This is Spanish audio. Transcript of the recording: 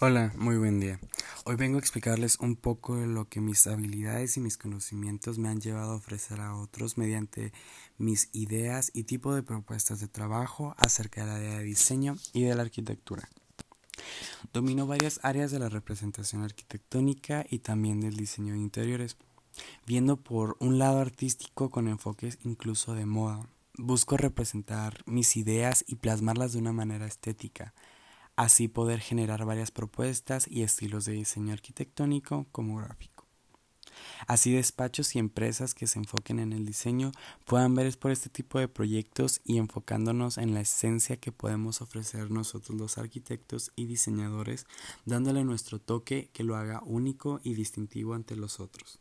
Hola, muy buen día. Hoy vengo a explicarles un poco de lo que mis habilidades y mis conocimientos me han llevado a ofrecer a otros mediante mis ideas y tipo de propuestas de trabajo acerca de la área de diseño y de la arquitectura. Domino varias áreas de la representación arquitectónica y también del diseño de interiores, viendo por un lado artístico con enfoques incluso de moda. Busco representar mis ideas y plasmarlas de una manera estética, así poder generar varias propuestas y estilos de diseño arquitectónico como gráfico. Así despachos y empresas que se enfoquen en el diseño puedan ver por este tipo de proyectos y enfocándonos en la esencia que podemos ofrecer nosotros los arquitectos y diseñadores, dándole nuestro toque que lo haga único y distintivo ante los otros.